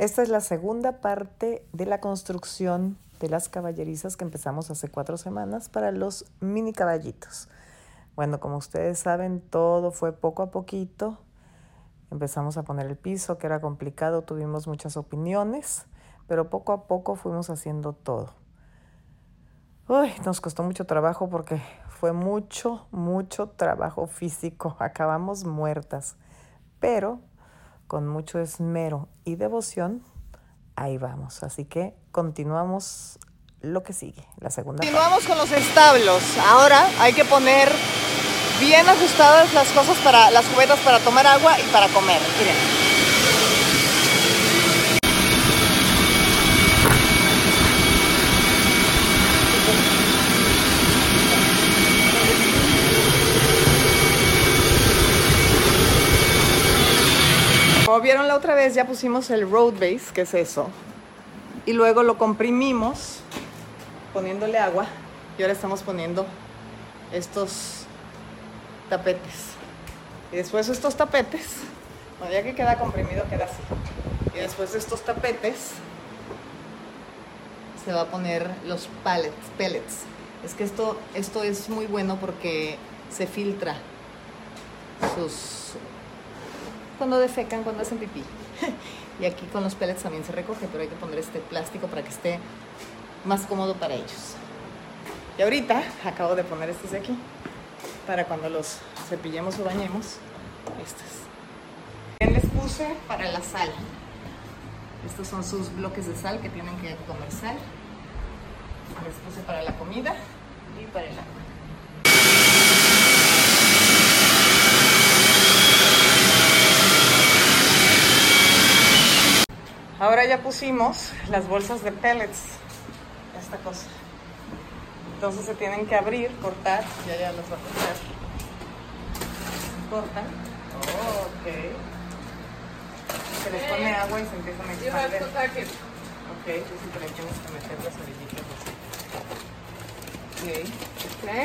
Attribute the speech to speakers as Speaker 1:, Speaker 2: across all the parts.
Speaker 1: Esta es la segunda parte de la construcción de las caballerizas que empezamos hace cuatro semanas para los mini caballitos. Bueno, como ustedes saben, todo fue poco a poquito. Empezamos a poner el piso, que era complicado, tuvimos muchas opiniones, pero poco a poco fuimos haciendo todo. Uy, nos costó mucho trabajo porque fue mucho, mucho trabajo físico. Acabamos muertas, pero con mucho esmero y devoción, ahí vamos. Así que continuamos lo que sigue, la segunda.
Speaker 2: Continuamos con los establos. Ahora hay que poner bien ajustadas las cosas para las cubetas para tomar agua y para comer. Miren. La otra vez, ya pusimos el road base, que es eso. Y luego lo comprimimos poniéndole agua. Y ahora estamos poniendo estos tapetes. Y después estos tapetes, bueno, ya que queda comprimido, queda así. Y después de estos tapetes, se va a poner los pellets. Es que esto, esto es muy bueno porque se filtra sus cuando defecan, cuando hacen pipí. y aquí con los pellets también se recoge, pero hay que poner este plástico para que esté más cómodo para ellos. Y ahorita acabo de poner estos de aquí para cuando los cepillemos o bañemos. Estos. Les puse para la sal. Estos son sus bloques de sal que tienen que comer sal. Les puse para la comida y para el agua. Ahora ya pusimos las bolsas de pellets, esta cosa. Entonces se tienen que abrir, cortar, ya ya las va a cortar. Cortan. Oh, ok. Se les pone agua y se empiezan a expandir. Ok, entonces le tienes que meter las orillitas así. Ok. Uh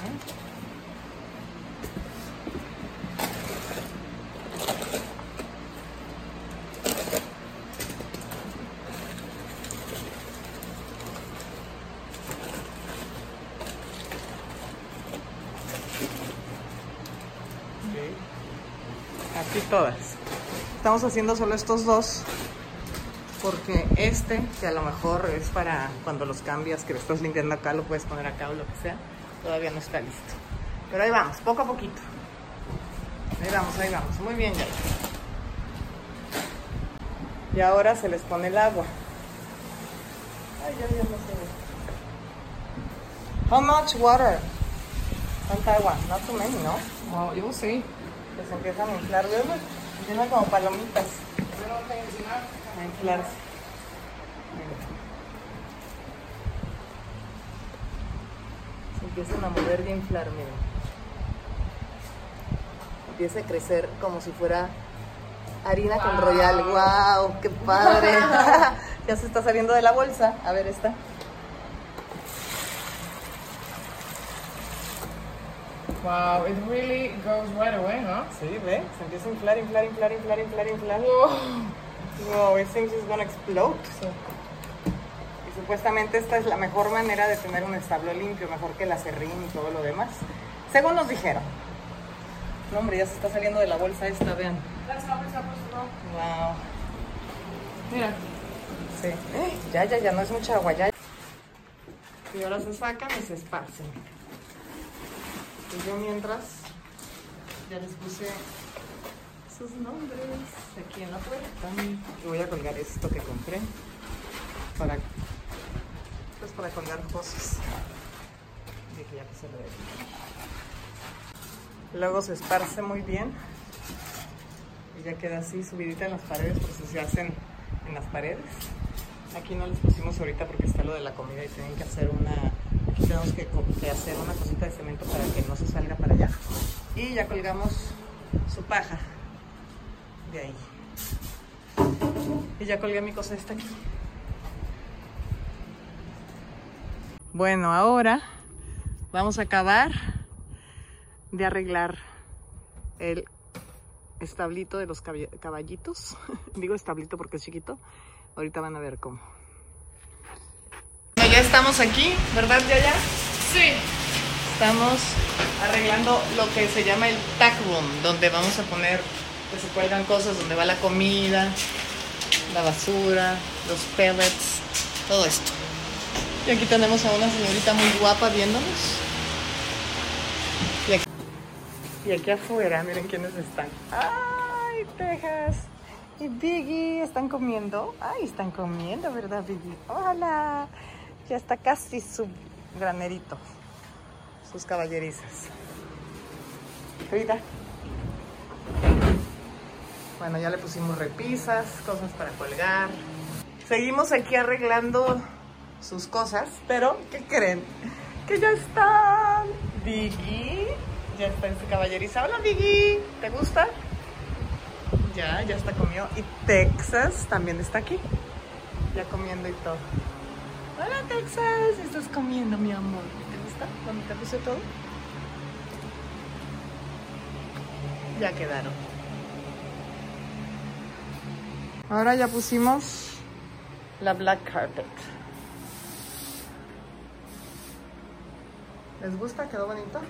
Speaker 2: -huh. Todas. Estamos haciendo solo estos dos porque este, que a lo mejor es para cuando los cambias, que lo estás limpiando acá, lo puedes poner acá o lo que sea, todavía no está listo. Pero ahí vamos, poco a poquito. Ahí vamos, ahí vamos. Muy bien, ya. Y ahora se les pone el agua. Ay, ya, ya no sé. How much water? Not too many, ¿no?
Speaker 3: Well, you'll see.
Speaker 2: Que se empiezan a inflar, ¿verdad? Empiezan como palomitas. A inflarse. Se empiezan a mover y a inflar, miren. Empieza a crecer como si fuera harina con royal. ¡Wow! ¡Qué padre! ya se está saliendo de la bolsa. A ver esta.
Speaker 3: Wow, it really goes right away, huh?
Speaker 2: Sí, ve, se empieza a inflar, inflar, inflar, inflar, inflar, inflar.
Speaker 3: Whoa.
Speaker 2: Wow, it thinks it's gonna explode. Y supuestamente esta es la mejor manera de tener un establo limpio, mejor que el acerrín y todo lo demás. Según nos dijeron. No, hombre, ya se está saliendo de la bolsa esta, vean. Wow.
Speaker 3: Mira.
Speaker 2: Sí. Eh, Ya, ya, ya no es mucha agua, ya. Y ahora se sacan y se esparcen. Y yo mientras ya les puse sus nombres aquí en la puerta. Y voy a colgar esto que compré para, pues para colgar cosas. De que ya que se lo. Luego se esparce muy bien y ya queda así subidita en las paredes, si se hacen en las paredes. Aquí no les pusimos ahorita porque está lo de la comida y tienen que hacer una, tenemos que, hacer una cosita de cemento para que no se salga para allá. Y ya colgamos su paja de ahí. Y ya colgué mi cosa esta aquí. Bueno, ahora vamos a acabar de arreglar el establito de los caballitos. Digo establito porque es chiquito. Ahorita van a ver cómo. Estamos aquí, ¿verdad, Yaya?
Speaker 3: Sí.
Speaker 2: Estamos arreglando lo que se llama el tack room, donde vamos a poner que se cuelgan cosas, donde va la comida, la basura, los pellets, todo esto. Y aquí tenemos a una señorita muy guapa viéndonos. Y aquí, y aquí afuera, miren quiénes están. ¡Ay, Texas! Y Biggie, ¿están comiendo? ¡Ay, están comiendo, ¿verdad, Biggie? ¡Hola! Ya está casi su granerito sus caballerizas. Frida. Bueno, ya le pusimos repisas, cosas para colgar. Seguimos aquí arreglando sus cosas, pero ¿qué creen? Que ya están. Biggie, ya está en su caballeriza. Hola Biggie, ¿te gusta? Ya, ya está comido. Y Texas también está aquí, ya comiendo y todo. Hola Texas, estás comiendo mi amor. ¿Te gusta cuando te puse todo? Ya quedaron. Ahora ya pusimos la black carpet. ¿Les gusta? ¿Quedó bonito?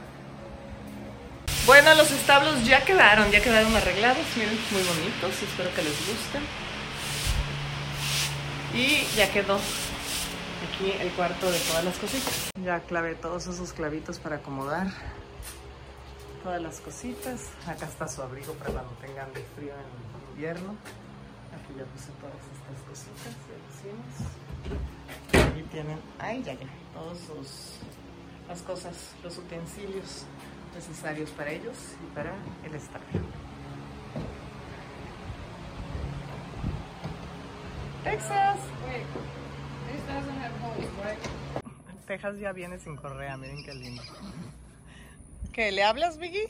Speaker 2: Bueno, los establos ya quedaron, ya quedaron arreglados. Miren, muy bonitos. Espero que les gusten. Y ya quedó aquí el cuarto de todas las cositas. Ya clavé todos esos clavitos para acomodar todas las cositas. Acá está su abrigo para cuando tengan de frío en invierno. Aquí ya puse todas estas cositas, pusimos. Aquí tienen, ay ya ya, todos los, las cosas, los utensilios necesarios para ellos y para el estadio. Texas. Texas ya viene sin correa, miren qué lindo. ¿Qué? ¿Le hablas, Biggie?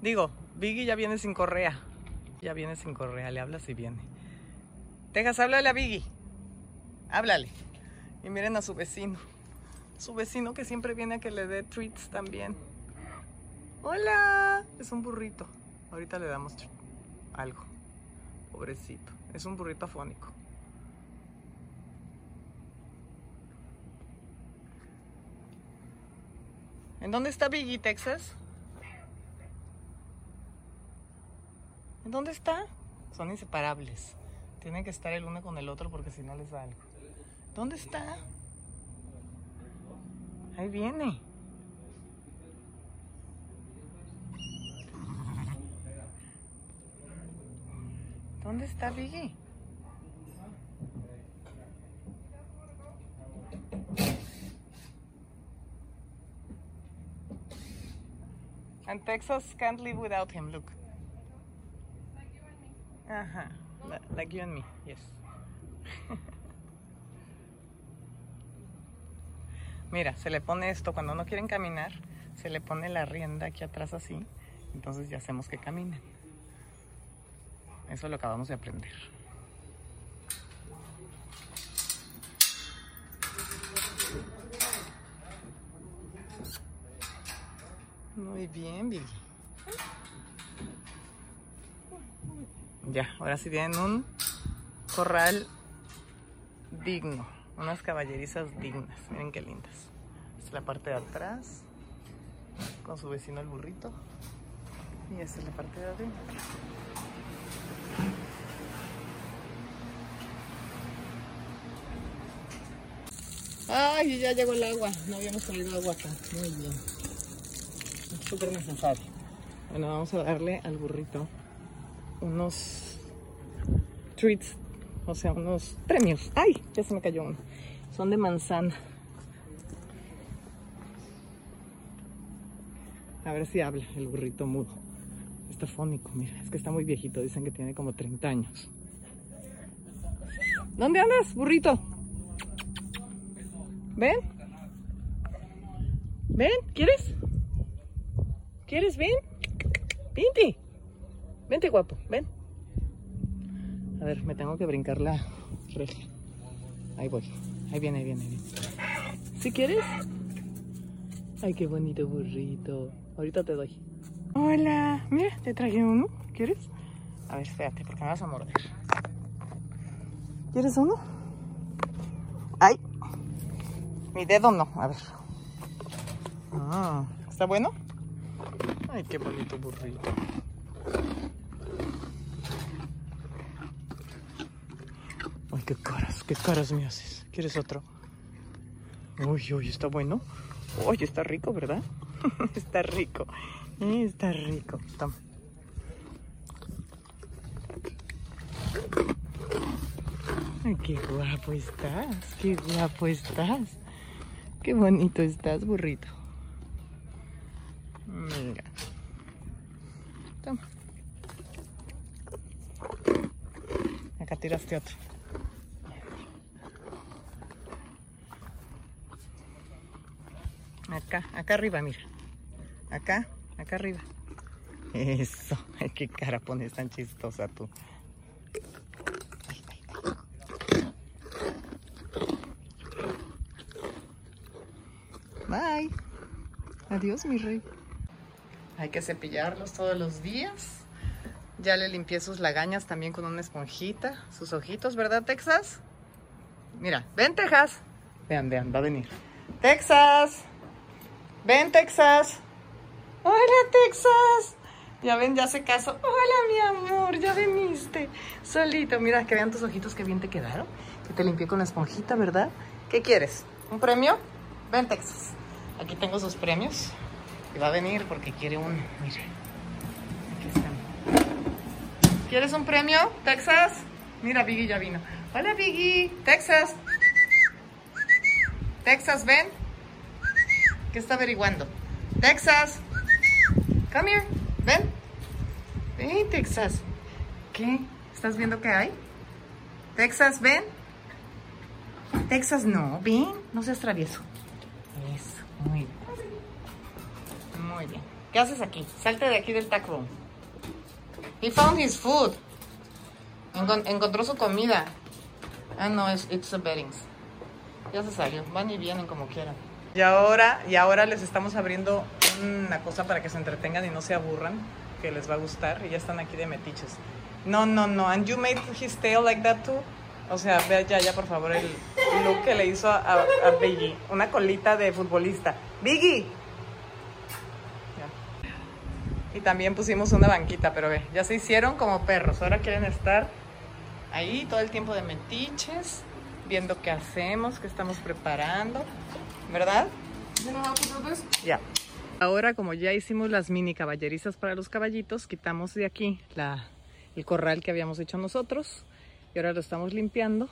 Speaker 2: Digo, Biggie ya viene sin correa. Ya viene sin correa, le hablas y viene. Texas, háblale a Biggie. Háblale. Y miren a su vecino. Su vecino que siempre viene a que le dé treats también. Hola. Es un burrito. Ahorita le damos algo. Pobrecito. Es un burrito afónico. ¿En dónde está Biggie, Texas? ¿En dónde está? Son inseparables. Tienen que estar el uno con el otro porque si no les da algo. ¿Dónde está? Ahí viene. ¿Dónde está Biggie? And Texas can't live without him, look. Ajá, li- like you and me, yes. Mira, se le pone esto cuando no quieren caminar, se le pone la rienda aquí atrás así, entonces ya hacemos que caminen. Eso lo acabamos de aprender. Muy bien, Billy. Ya, ahora sí tienen un corral digno, unas caballerizas dignas. Miren qué lindas. Esta es la parte de atrás, con su vecino el burrito. Y esta es la parte de adentro. Ay, ya llegó el agua. No habíamos traído agua acá. Muy bien. Súper necesario. Bueno, vamos a darle al burrito unos treats, o sea, unos premios. ¡Ay! Ya se me cayó uno. Son de manzana. A ver si habla el burrito mudo. Está fónico, mira, es que está muy viejito. Dicen que tiene como 30 años. ¿Dónde andas, burrito? ¿Ven? ¿Ven? ¿Quieres? ¿Quieres? ¿Ven? Vente. Vente, guapo. Ven. A ver, me tengo que brincar la reja. Ahí voy. Ahí viene, ahí viene, ahí viene. ¿Sí quieres? Ay, qué bonito burrito. Ahorita te doy. Hola. Mira, te traje uno. ¿Quieres? A ver, espérate, porque me vas a morder. ¿Quieres uno? ¡Ay! Mi dedo no, a ver. Ah, ¿Está bueno? Ay, qué bonito burrito. Ay, qué caras, qué caras me haces. ¿Quieres otro? Uy, uy, está bueno. Uy, está rico, ¿verdad? está rico. Eh, Está rico. Toma. Ay, qué guapo estás, qué guapo estás. Qué bonito estás, burrito. Venga. Toma. Acá tiraste otro. Acá, acá arriba, mira. Acá, acá arriba. Eso. Ay, qué cara pones tan chistosa tú. Bye. Adiós, mi rey. Hay que cepillarlos todos los días. Ya le limpié sus lagañas también con una esponjita. Sus ojitos, ¿verdad, Texas? Mira, ven, Texas. Vean, vean, va a venir. Texas. Ven, Texas. Hola, Texas. Ya ven, ya se caso. Hola, mi amor, ya viniste. Solito. Mira, que vean tus ojitos que bien te quedaron. Que te limpié con la esponjita, ¿verdad? ¿Qué quieres? ¿Un premio? Ven, Texas. Aquí tengo sus premios. Y va a venir porque quiere uno. Mire. ¿Quieres un premio, Texas? Mira, Biggie ya vino. Hola, Biggie. Texas. Texas, ven. ¿Qué está averiguando? Texas. Come here. Ven. Ven, Texas. ¿Qué? ¿Estás viendo qué hay? Texas, ven. Texas, no. Ven. No seas travieso. Eso. Muy bien. Muy bien. ¿Qué haces aquí? Salte de aquí del tac room. He found his food. Encon- encontró su comida. Ah, no, es it's the beddings. Ya se salió. Van y vienen como quieran. Y ahora, y ahora les estamos abriendo una cosa para que se entretengan y no se aburran, que les va a gustar. Y ya están aquí de metiches. No, no, no. And you made his tail like that too. O sea, vea ya, ya, por favor, el look que le hizo a, a, a Biggie. Una colita de futbolista. ¡Biggie! Y también pusimos una banquita, pero ve, ya se hicieron como perros. Ahora quieren estar ahí todo el tiempo de metiches, viendo qué hacemos, qué estamos preparando. ¿Verdad? Ya. Ahora, como ya hicimos las mini caballerizas para los caballitos, quitamos de aquí la, el corral que habíamos hecho nosotros. Y ahora lo estamos limpiando.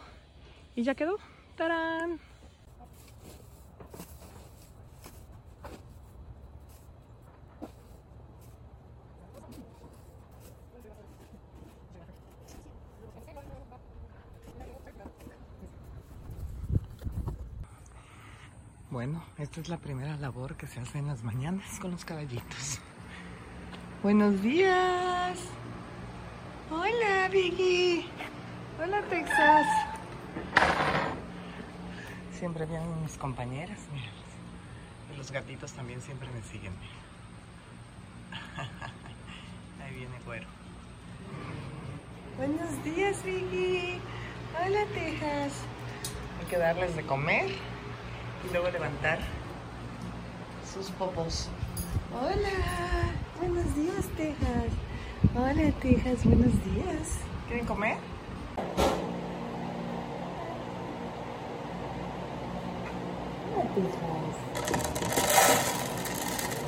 Speaker 2: Y ya quedó. ¡Tarán! Bueno, esta es la primera labor que se hace en las mañanas con los caballitos. Buenos días. Hola, Vicky. Hola, Texas. Siempre vienen mis compañeras, mira. Y los gatitos también siempre me siguen. Ahí viene güero. Buenos días, Vicky. Hola, Texas. Hay que darles de comer y luego levantar sus popos. Hola, buenos días, Texas. Hola, Texas, buenos días. ¿Quieren comer? Hola, Texas.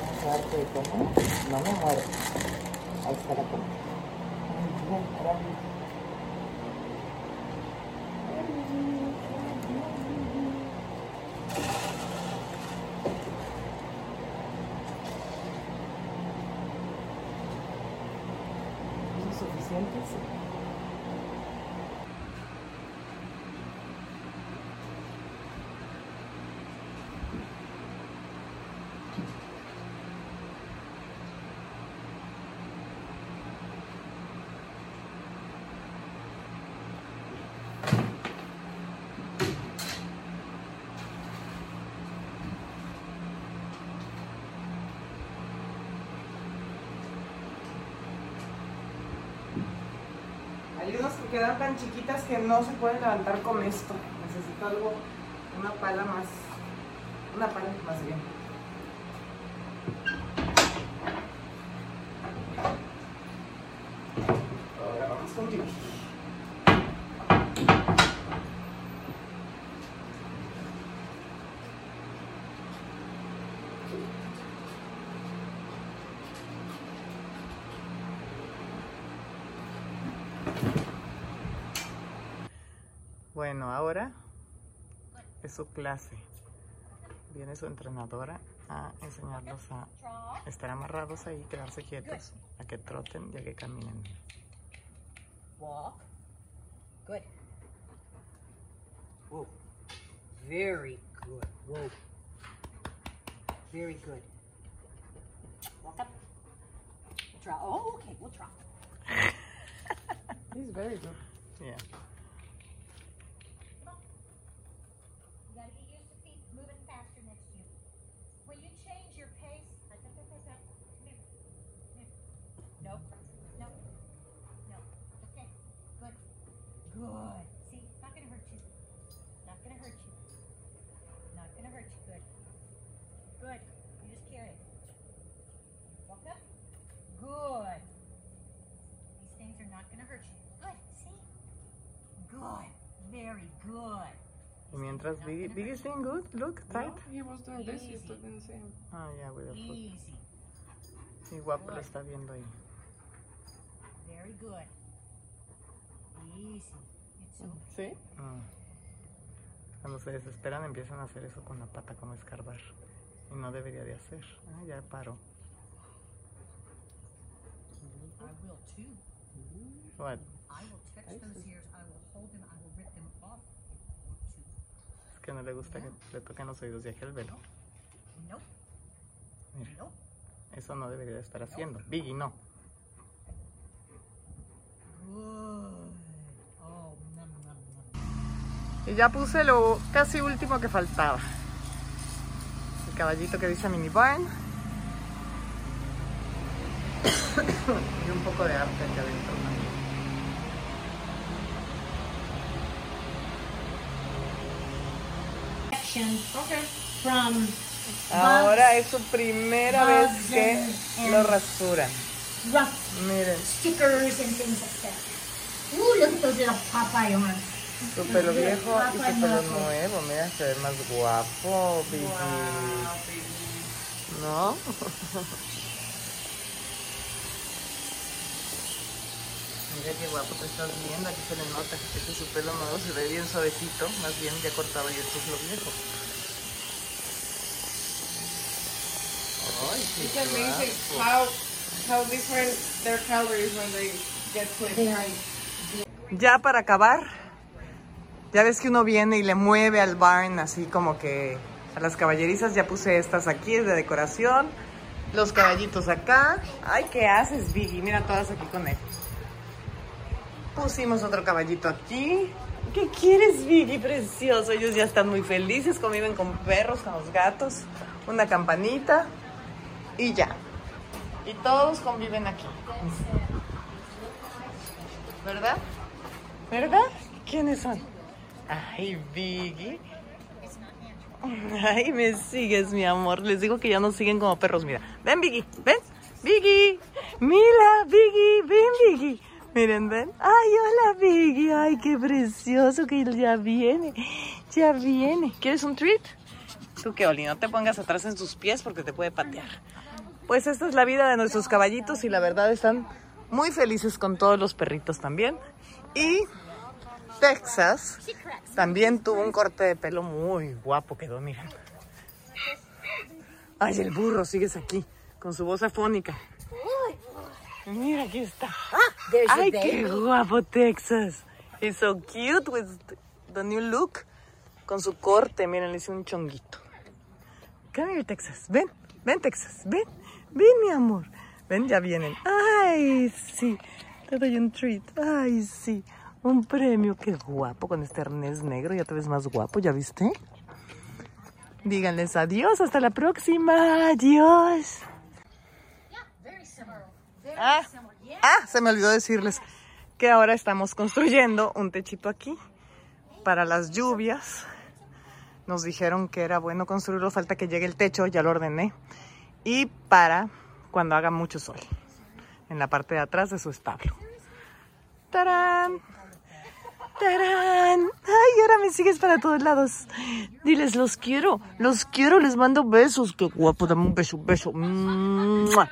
Speaker 2: ¿Vas a darte de comer? No me muero. Ahí está la comida. Quedan tan chiquitas que no se pueden levantar con esto. Necesito algo, una pala más, una pala más bien. Ahora vamos con Vicky. Bueno, ahora es su clase. Viene su entrenadora a enseñarlos a estar amarrados ahí, quedarse quietos, a que troten y a que caminen.
Speaker 4: Walk. Good. Whoa. Very good. Whoa. Very good. Walk up. Trot. Oh, okay. We'll trot.
Speaker 3: He's very good.
Speaker 2: Yeah.
Speaker 5: You gotta get used to feet moving faster next to you. When you change your pace, like that, that, that, that, come here, come here. No, no, no. Okay, good. Good. See, it's not gonna hurt you. Not gonna hurt you. Not gonna hurt you. Good. Good. You just carry it. Walk up. Good. These things are not gonna hurt you. Good. See? Good. Very good.
Speaker 2: Y mientras Biggie, Biggie's doing good, look,
Speaker 3: No,
Speaker 2: tight.
Speaker 3: he was doing this, he still didn't see him.
Speaker 2: Ah, yeah, with the foot.
Speaker 5: Easy.
Speaker 2: Sí, guapo lo está viendo ahí.
Speaker 5: Very good. Easy. It's so
Speaker 3: See?
Speaker 2: Mm. Cuando se desesperan empiezan a hacer eso con la pata, como escarbar. Y no debería de hacer. Ah, ya paró.
Speaker 5: I will too.
Speaker 2: What?
Speaker 5: I will touch those ears. I will hold them
Speaker 2: que no le gusta que le toquen los oídos de aquel velo.
Speaker 5: Nope.
Speaker 2: Mira, eso no debería de estar haciendo. Biggie, no.
Speaker 5: Oh.
Speaker 2: Y ya puse lo casi último que faltaba. El caballito que dice mini barn. y un poco de arte aquí adentro
Speaker 5: Section From
Speaker 2: Ahora es su primera vez que lo rasuran.
Speaker 5: rough
Speaker 2: Miren,
Speaker 5: stickers and things like that. Ooh, look at those little Popeye arms.
Speaker 2: su pelo viejo y su pelo nuevo. Mira, se ve más guapo, Biggie. ¿No? Mira qué guapo te estás viendo, aquí se le nota que este su pelo nuevo se ve bien suavecito, más bien ya cortado y esto es lo viejo. Ay,
Speaker 3: It's amazing
Speaker 2: guapo.
Speaker 3: how how different their calories when they get.
Speaker 2: Ya para acabar, ya ves que uno viene y le mueve al barn así como que a las caballerizas ya puse estas aquí es de decoración, los caballitos acá. Ay, ¿qué haces, Vicky? Mira todas aquí con él. Pusimos otro caballito aquí. ¿Qué quieres, Vicky? Precioso. Ellos ya están muy felices, conviven con perros, con los gatos, una campanita y ya. Y todos conviven aquí. ¿Verdad? ¿Verdad? ¿Quiénes son? Ay, Biggie. Ay, me sigues, mi amor. Les digo que ya nos siguen como perros. Mira, ven, Biggie, ven. Biggie, mira, Biggie, ven, Biggie. Miren, ven. Ay, hola, Biggie. Ay, qué precioso que ya viene. Ya viene. ¿Quieres un treat? Tú que, Oli, no te pongas atrás en sus pies porque te puede patear. Pues esta es la vida de nuestros caballitos y la verdad están muy felices con todos los perritos también. Y Texas también tuvo un corte de pelo muy guapo, quedó, miren. Ay, el burro, sigues aquí, con su voz afónica. Mira, aquí está.
Speaker 5: There's
Speaker 2: Ay, qué guapo Texas. He's so cute with the new look. Con su corte, miren, le hice un chonguito. Come here, Texas. Ven, ven, Texas. Ven, ven, mi amor. Ven, ya vienen. Ay, sí. Te doy un treat. Ay, sí. Un premio. Qué guapo con este arnés negro. Ya te ves más guapo, ¿ya viste? Díganles adiós. Hasta la próxima. Adiós.
Speaker 5: Yeah, very similar. Very
Speaker 2: Ah,
Speaker 5: similar.
Speaker 2: Ah, se me olvidó decirles que ahora estamos construyendo un techito aquí para las lluvias. Nos dijeron que era bueno construirlo, falta que llegue el techo, ya lo ordené. Y para cuando haga mucho sol, en la parte de atrás de su establo. ¡Tarán! ¡Tarán! ¡Ay, ahora me sigues para todos lados! Diles, los quiero, los quiero, les mando besos. ¡Qué guapo! Dame un beso, beso. ¡Mua!